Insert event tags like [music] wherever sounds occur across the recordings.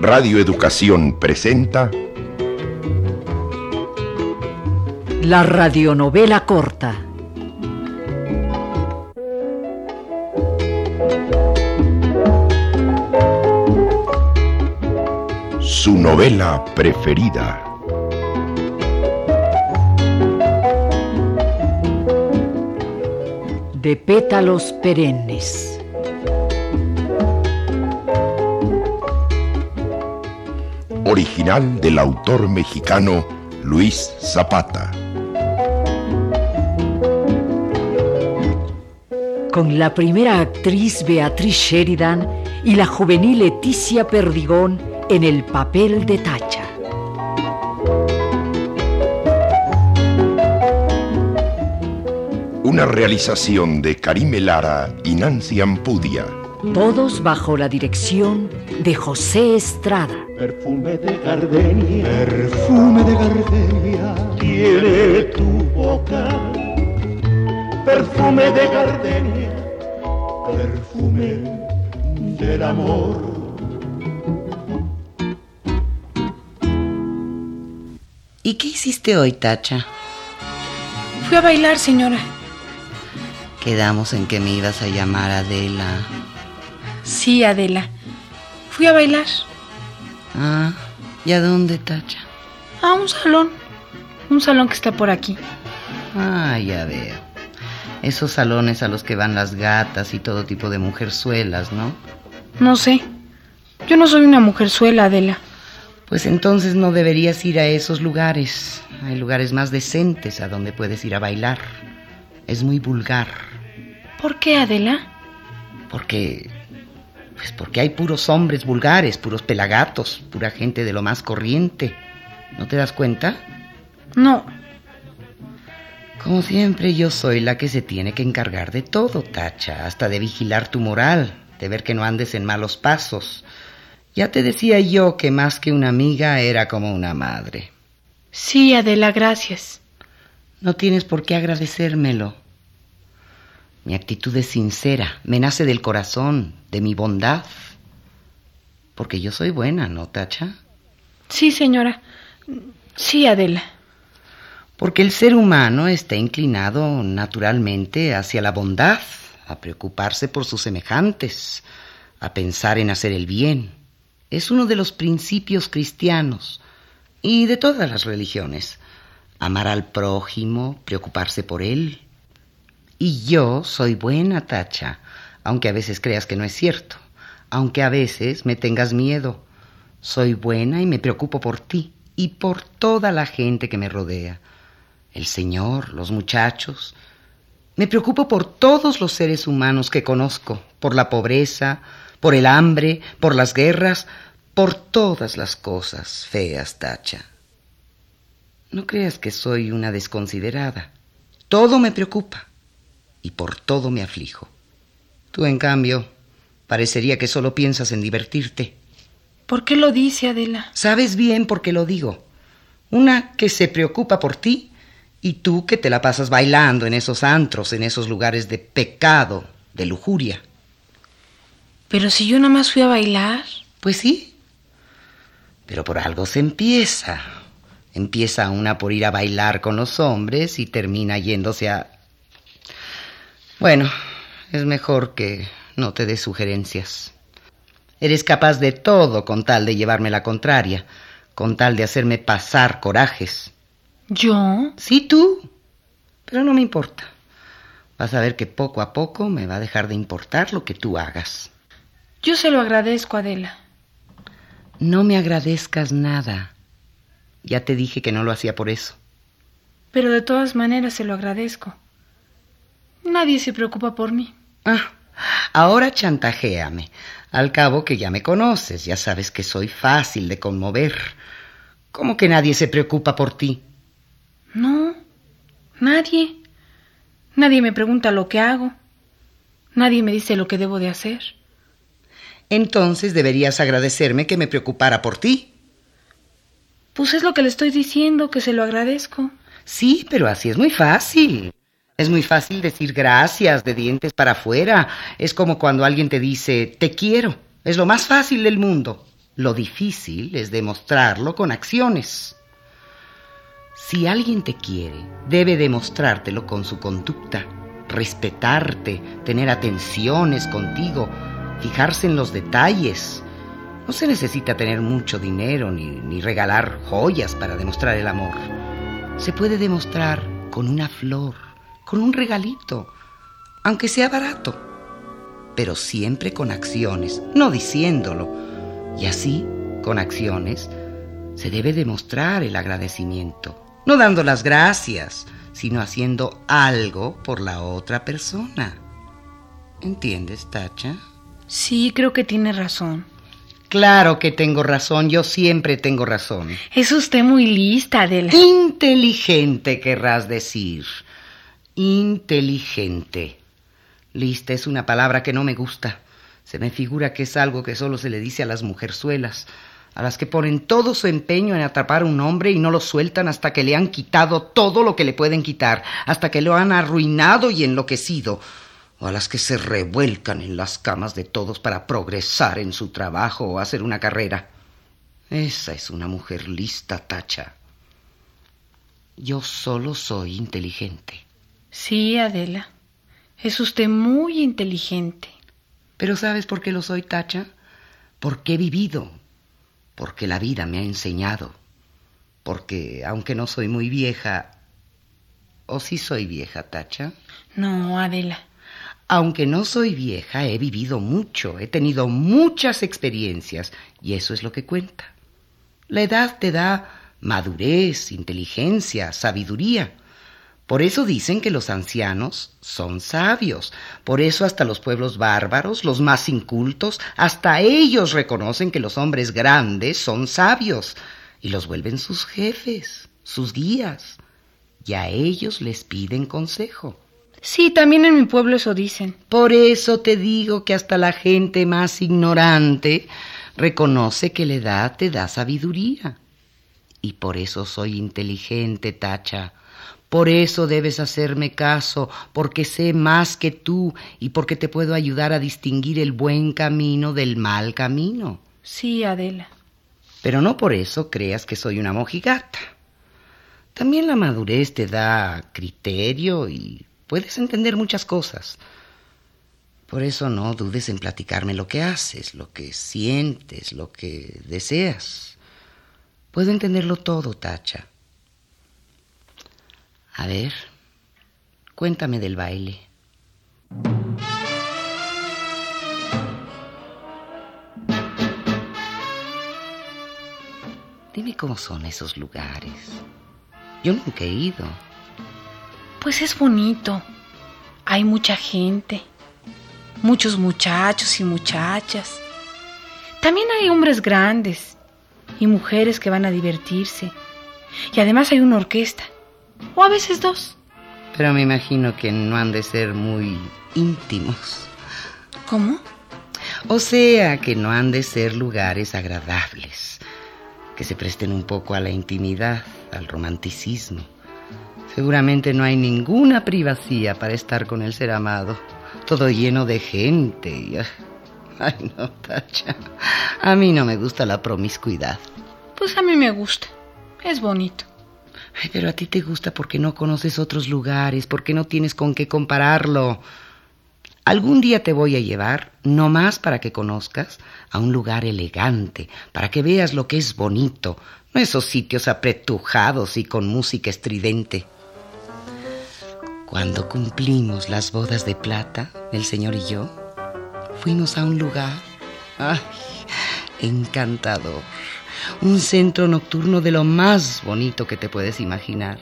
Radio Educación presenta La radionovela corta. su novela preferida. De pétalos perennes. Original del autor mexicano Luis Zapata. Con la primera actriz Beatriz Sheridan y la juvenil Leticia Perdigón en el papel de Una realización de Karime Lara y Nancy Ampudia. Todos bajo la dirección de José Estrada. Perfume de gardenia, perfume de gardenia, tiene tu boca. Perfume de gardenia, perfume del amor. ¿Y qué hiciste hoy, Tacha? Fui a bailar, señora. Quedamos en que me ibas a llamar Adela. Sí, Adela. Fui a bailar. Ah, ¿y a dónde, Tacha? A un salón. Un salón que está por aquí. Ah, ya veo. Esos salones a los que van las gatas y todo tipo de mujerzuelas, ¿no? No sé. Yo no soy una mujerzuela, Adela. Pues entonces no deberías ir a esos lugares. Hay lugares más decentes a donde puedes ir a bailar. Es muy vulgar. ¿Por qué, Adela? Porque... Pues porque hay puros hombres vulgares, puros pelagatos, pura gente de lo más corriente. ¿No te das cuenta? No. Como siempre, yo soy la que se tiene que encargar de todo, Tacha, hasta de vigilar tu moral, de ver que no andes en malos pasos. Ya te decía yo que más que una amiga era como una madre. Sí, Adela, gracias. No tienes por qué agradecérmelo. Mi actitud es sincera, me nace del corazón, de mi bondad. Porque yo soy buena, ¿no, Tacha? Sí, señora. Sí, Adela. Porque el ser humano está inclinado naturalmente hacia la bondad, a preocuparse por sus semejantes, a pensar en hacer el bien. Es uno de los principios cristianos y de todas las religiones. Amar al prójimo, preocuparse por él. Y yo soy buena, Tacha, aunque a veces creas que no es cierto, aunque a veces me tengas miedo. Soy buena y me preocupo por ti y por toda la gente que me rodea. El Señor, los muchachos. Me preocupo por todos los seres humanos que conozco, por la pobreza, por el hambre, por las guerras, por todas las cosas feas, Tacha. No creas que soy una desconsiderada. Todo me preocupa y por todo me aflijo. Tú, en cambio, parecería que solo piensas en divertirte. ¿Por qué lo dice, Adela? Sabes bien por qué lo digo. Una que se preocupa por ti y tú que te la pasas bailando en esos antros, en esos lugares de pecado, de lujuria. Pero si yo nada más fui a bailar. Pues sí. Pero por algo se empieza. Empieza una por ir a bailar con los hombres y termina yéndose a... Bueno, es mejor que no te des sugerencias. Eres capaz de todo con tal de llevarme la contraria, con tal de hacerme pasar corajes. ¿Yo? Sí, tú. Pero no me importa. Vas a ver que poco a poco me va a dejar de importar lo que tú hagas. Yo se lo agradezco, Adela. No me agradezcas nada. Ya te dije que no lo hacía por eso. Pero de todas maneras se lo agradezco. Nadie se preocupa por mí. Ah, ahora chantajéame. Al cabo que ya me conoces, ya sabes que soy fácil de conmover. ¿Cómo que nadie se preocupa por ti? No, nadie. Nadie me pregunta lo que hago. Nadie me dice lo que debo de hacer. Entonces deberías agradecerme que me preocupara por ti. Pues es lo que le estoy diciendo, que se lo agradezco. Sí, pero así es muy fácil. Es muy fácil decir gracias de dientes para afuera. Es como cuando alguien te dice te quiero. Es lo más fácil del mundo. Lo difícil es demostrarlo con acciones. Si alguien te quiere, debe demostrártelo con su conducta, respetarte, tener atenciones contigo, fijarse en los detalles. No se necesita tener mucho dinero ni, ni regalar joyas para demostrar el amor. Se puede demostrar con una flor, con un regalito, aunque sea barato, pero siempre con acciones, no diciéndolo. Y así, con acciones, se debe demostrar el agradecimiento, no dando las gracias, sino haciendo algo por la otra persona. ¿Entiendes, Tacha? Sí, creo que tiene razón. Claro que tengo razón, yo siempre tengo razón. Es usted muy lista, Adela. Inteligente, querrás decir. Inteligente. Lista es una palabra que no me gusta. Se me figura que es algo que solo se le dice a las mujerzuelas, a las que ponen todo su empeño en atrapar a un hombre y no lo sueltan hasta que le han quitado todo lo que le pueden quitar, hasta que lo han arruinado y enloquecido, o a las que se revuelcan en las camas de todos para progresar en su trabajo o hacer una carrera. Esa es una mujer lista, Tacha. Yo solo soy inteligente. Sí, Adela. Es usted muy inteligente. Pero ¿sabes por qué lo soy, Tacha? Porque he vivido, porque la vida me ha enseñado, porque aunque no soy muy vieja, ¿o sí soy vieja, Tacha? No, Adela. Aunque no soy vieja, he vivido mucho, he tenido muchas experiencias, y eso es lo que cuenta. La edad te da madurez, inteligencia, sabiduría. Por eso dicen que los ancianos son sabios. Por eso hasta los pueblos bárbaros, los más incultos, hasta ellos reconocen que los hombres grandes son sabios y los vuelven sus jefes, sus guías. Y a ellos les piden consejo. Sí, también en mi pueblo eso dicen. Por eso te digo que hasta la gente más ignorante reconoce que la edad te da sabiduría. Y por eso soy inteligente, Tacha. Por eso debes hacerme caso, porque sé más que tú y porque te puedo ayudar a distinguir el buen camino del mal camino. Sí, Adela. Pero no por eso creas que soy una mojigata. También la madurez te da criterio y puedes entender muchas cosas. Por eso no dudes en platicarme lo que haces, lo que sientes, lo que deseas. Puedo entenderlo todo, Tacha. A ver, cuéntame del baile. Dime cómo son esos lugares. Yo nunca he ido. Pues es bonito. Hay mucha gente, muchos muchachos y muchachas. También hay hombres grandes y mujeres que van a divertirse. Y además hay una orquesta, o a veces dos. Pero me imagino que no han de ser muy íntimos. ¿Cómo? O sea, que no han de ser lugares agradables, que se presten un poco a la intimidad, al romanticismo. Seguramente no hay ninguna privacidad para estar con el ser amado. Todo lleno de gente. y- Ay, no, Tacha. A mí no me gusta la promiscuidad. Pues a mí me gusta. Es bonito. Ay, pero a ti te gusta porque no conoces otros lugares, porque no tienes con qué compararlo. Algún día te voy a llevar, no más para que conozcas, a un lugar elegante, para que veas lo que es bonito, no esos sitios apretujados y con música estridente. Cuando cumplimos las bodas de plata, el señor y yo, fuimos a un lugar, ay, encantador, un centro nocturno de lo más bonito que te puedes imaginar.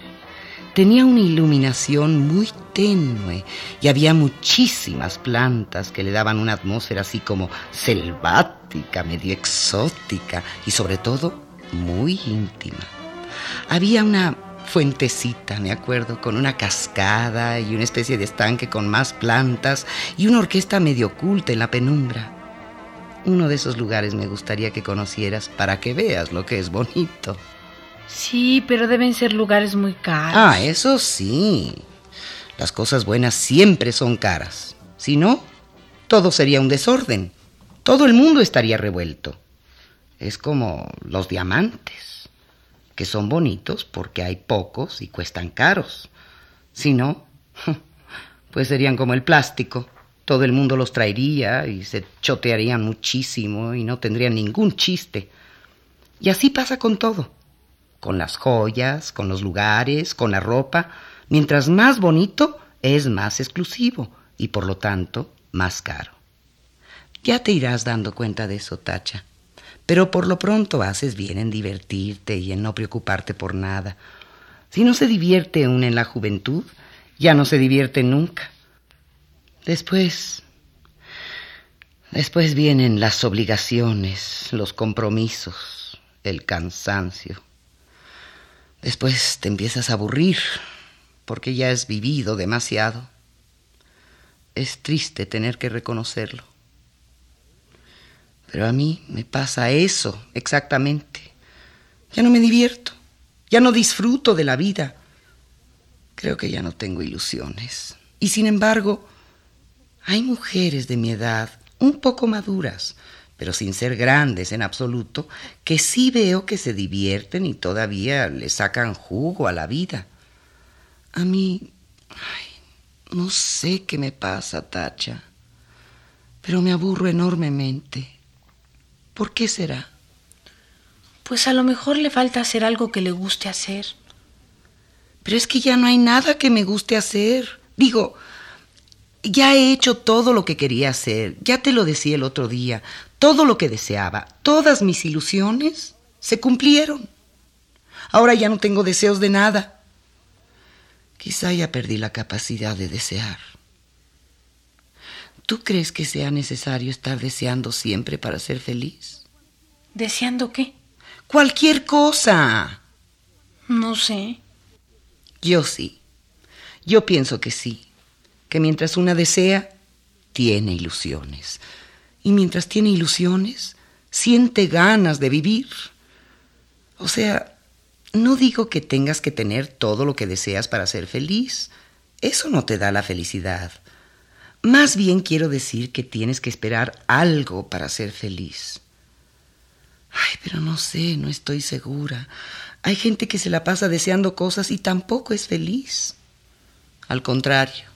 Tenía una iluminación muy tenue y había muchísimas plantas que le daban una atmósfera así como selvática, medio exótica y sobre todo muy íntima. Había una fuentecita, me acuerdo, con una cascada y una especie de estanque con más plantas y una orquesta medio oculta en la penumbra. Uno de esos lugares me gustaría que conocieras para que veas lo que es bonito. Sí, pero deben ser lugares muy caros. Ah, eso sí. Las cosas buenas siempre son caras. Si no, todo sería un desorden. Todo el mundo estaría revuelto. Es como los diamantes, que son bonitos porque hay pocos y cuestan caros. Si no, [laughs] pues serían como el plástico. Todo el mundo los traería y se chotearían muchísimo y no tendrían ningún chiste. Y así pasa con todo. Con las joyas, con los lugares, con la ropa. Mientras más bonito, es más exclusivo y por lo tanto más caro. Ya te irás dando cuenta de eso, Tacha. Pero por lo pronto haces bien en divertirte y en no preocuparte por nada. Si no se divierte uno en la juventud, ya no se divierte nunca. Después, después vienen las obligaciones, los compromisos, el cansancio. Después te empiezas a aburrir porque ya has vivido demasiado. Es triste tener que reconocerlo. Pero a mí me pasa eso exactamente. Ya no me divierto, ya no disfruto de la vida. Creo que ya no tengo ilusiones. Y sin embargo, hay mujeres de mi edad, un poco maduras, pero sin ser grandes en absoluto, que sí veo que se divierten y todavía le sacan jugo a la vida. A mí, ay, no sé qué me pasa, Tacha, pero me aburro enormemente. ¿Por qué será? Pues a lo mejor le falta hacer algo que le guste hacer. Pero es que ya no hay nada que me guste hacer. Digo, ya he hecho todo lo que quería hacer. Ya te lo decía el otro día. Todo lo que deseaba, todas mis ilusiones se cumplieron. Ahora ya no tengo deseos de nada. Quizá ya perdí la capacidad de desear. ¿Tú crees que sea necesario estar deseando siempre para ser feliz? ¿Deseando qué? Cualquier cosa. No sé. Yo sí. Yo pienso que sí. Que mientras una desea, tiene ilusiones. Y mientras tiene ilusiones, siente ganas de vivir. O sea, no digo que tengas que tener todo lo que deseas para ser feliz. Eso no te da la felicidad. Más bien quiero decir que tienes que esperar algo para ser feliz. Ay, pero no sé, no estoy segura. Hay gente que se la pasa deseando cosas y tampoco es feliz. Al contrario,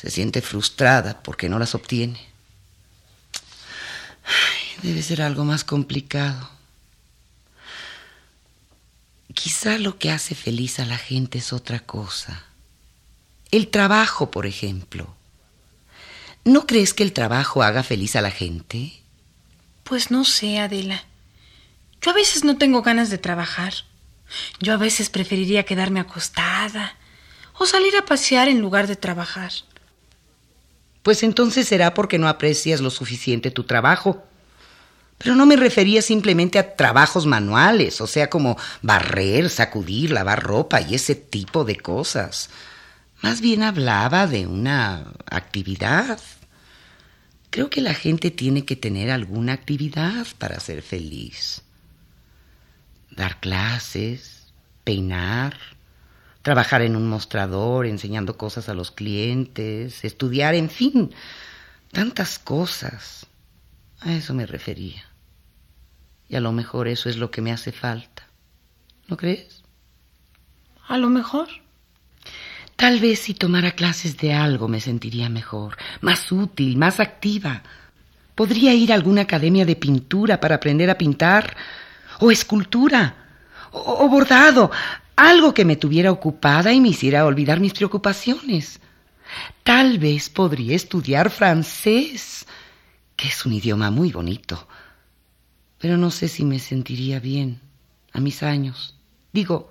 se siente frustrada porque no las obtiene. Debe ser algo más complicado. Quizá lo que hace feliz a la gente es otra cosa. El trabajo, por ejemplo. ¿No crees que el trabajo haga feliz a la gente? Pues no sé, Adela. Yo a veces no tengo ganas de trabajar. Yo a veces preferiría quedarme acostada o salir a pasear en lugar de trabajar. Pues entonces será porque no aprecias lo suficiente tu trabajo. Pero no me refería simplemente a trabajos manuales, o sea, como barrer, sacudir, lavar ropa y ese tipo de cosas. Más bien hablaba de una actividad. Creo que la gente tiene que tener alguna actividad para ser feliz. Dar clases, peinar, trabajar en un mostrador enseñando cosas a los clientes, estudiar, en fin, tantas cosas. A eso me refería. Y a lo mejor eso es lo que me hace falta. ¿No crees? A lo mejor. Tal vez si tomara clases de algo me sentiría mejor, más útil, más activa. Podría ir a alguna academia de pintura para aprender a pintar, o escultura, o, bordado, algo que me tuviera ocupada y me hiciera olvidar mis preocupaciones. Tal vez podría estudiar francés, que es un idioma muy bonito, pero no sé si me sentiría bien a mis años. Digo,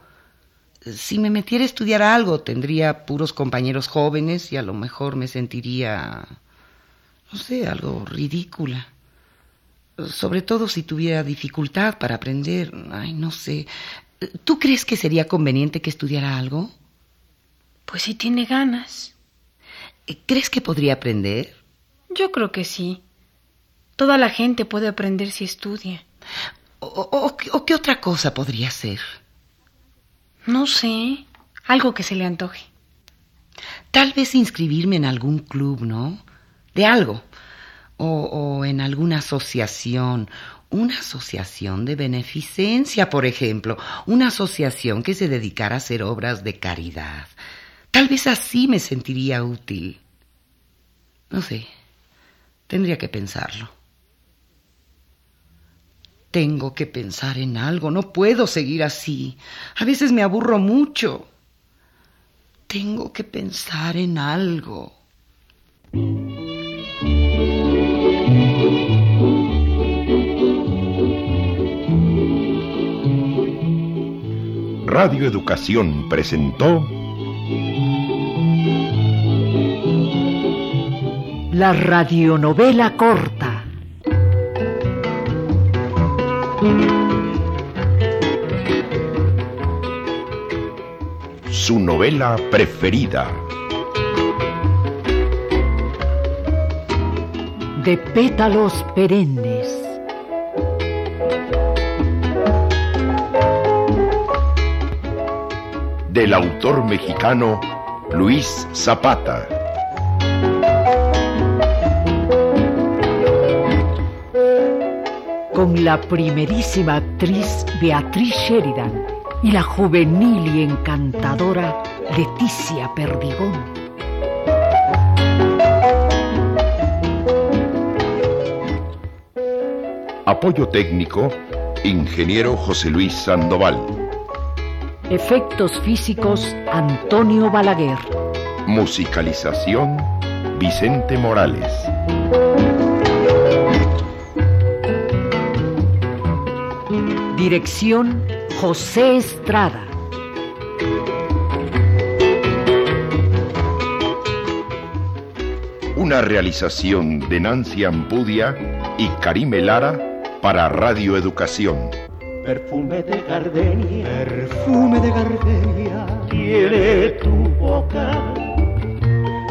si me metiera a estudiar algo, tendría puros compañeros jóvenes y a lo mejor me sentiría, no sé, algo ridícula. Sobre todo si tuviera dificultad para aprender. Ay, no sé. ¿Tú crees que sería conveniente que estudiara algo? Pues si tiene ganas. ¿Crees que podría aprender? Yo creo que sí. Toda la gente puede aprender si estudia. ¿O, o, o qué otra cosa podría ser? No sé, algo que se le antoje. Tal vez inscribirme en algún club, ¿no? De algo. O, en alguna asociación. Una asociación de beneficencia, por ejemplo. Una asociación que se dedicara a hacer obras de caridad. Tal vez así me sentiría útil. No sé. Tendría que pensarlo. Tengo que pensar en algo, no puedo seguir así. A veces me aburro mucho. Tengo que pensar en algo. Radio Educación presentó La radionovela corta. Su novela preferida. De pétalos perennes. Del autor mexicano Luis Zapata. Con la primerísima actriz Beatriz Sheridan y la juvenil y encantadora Leticia Perdigón. Apoyo técnico, ingeniero José Luis Sandoval. Efectos físicos Antonio Balaguer. Musicalización, Vicente Morales. Dirección José Estrada. Una realización de Nancy Ampudia y Karime Lara para Radio Educación. Perfume de gardenia, perfume de gardenia, tiene tu boca.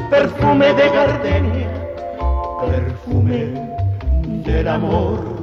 Perfume de gardenia, perfume del amor.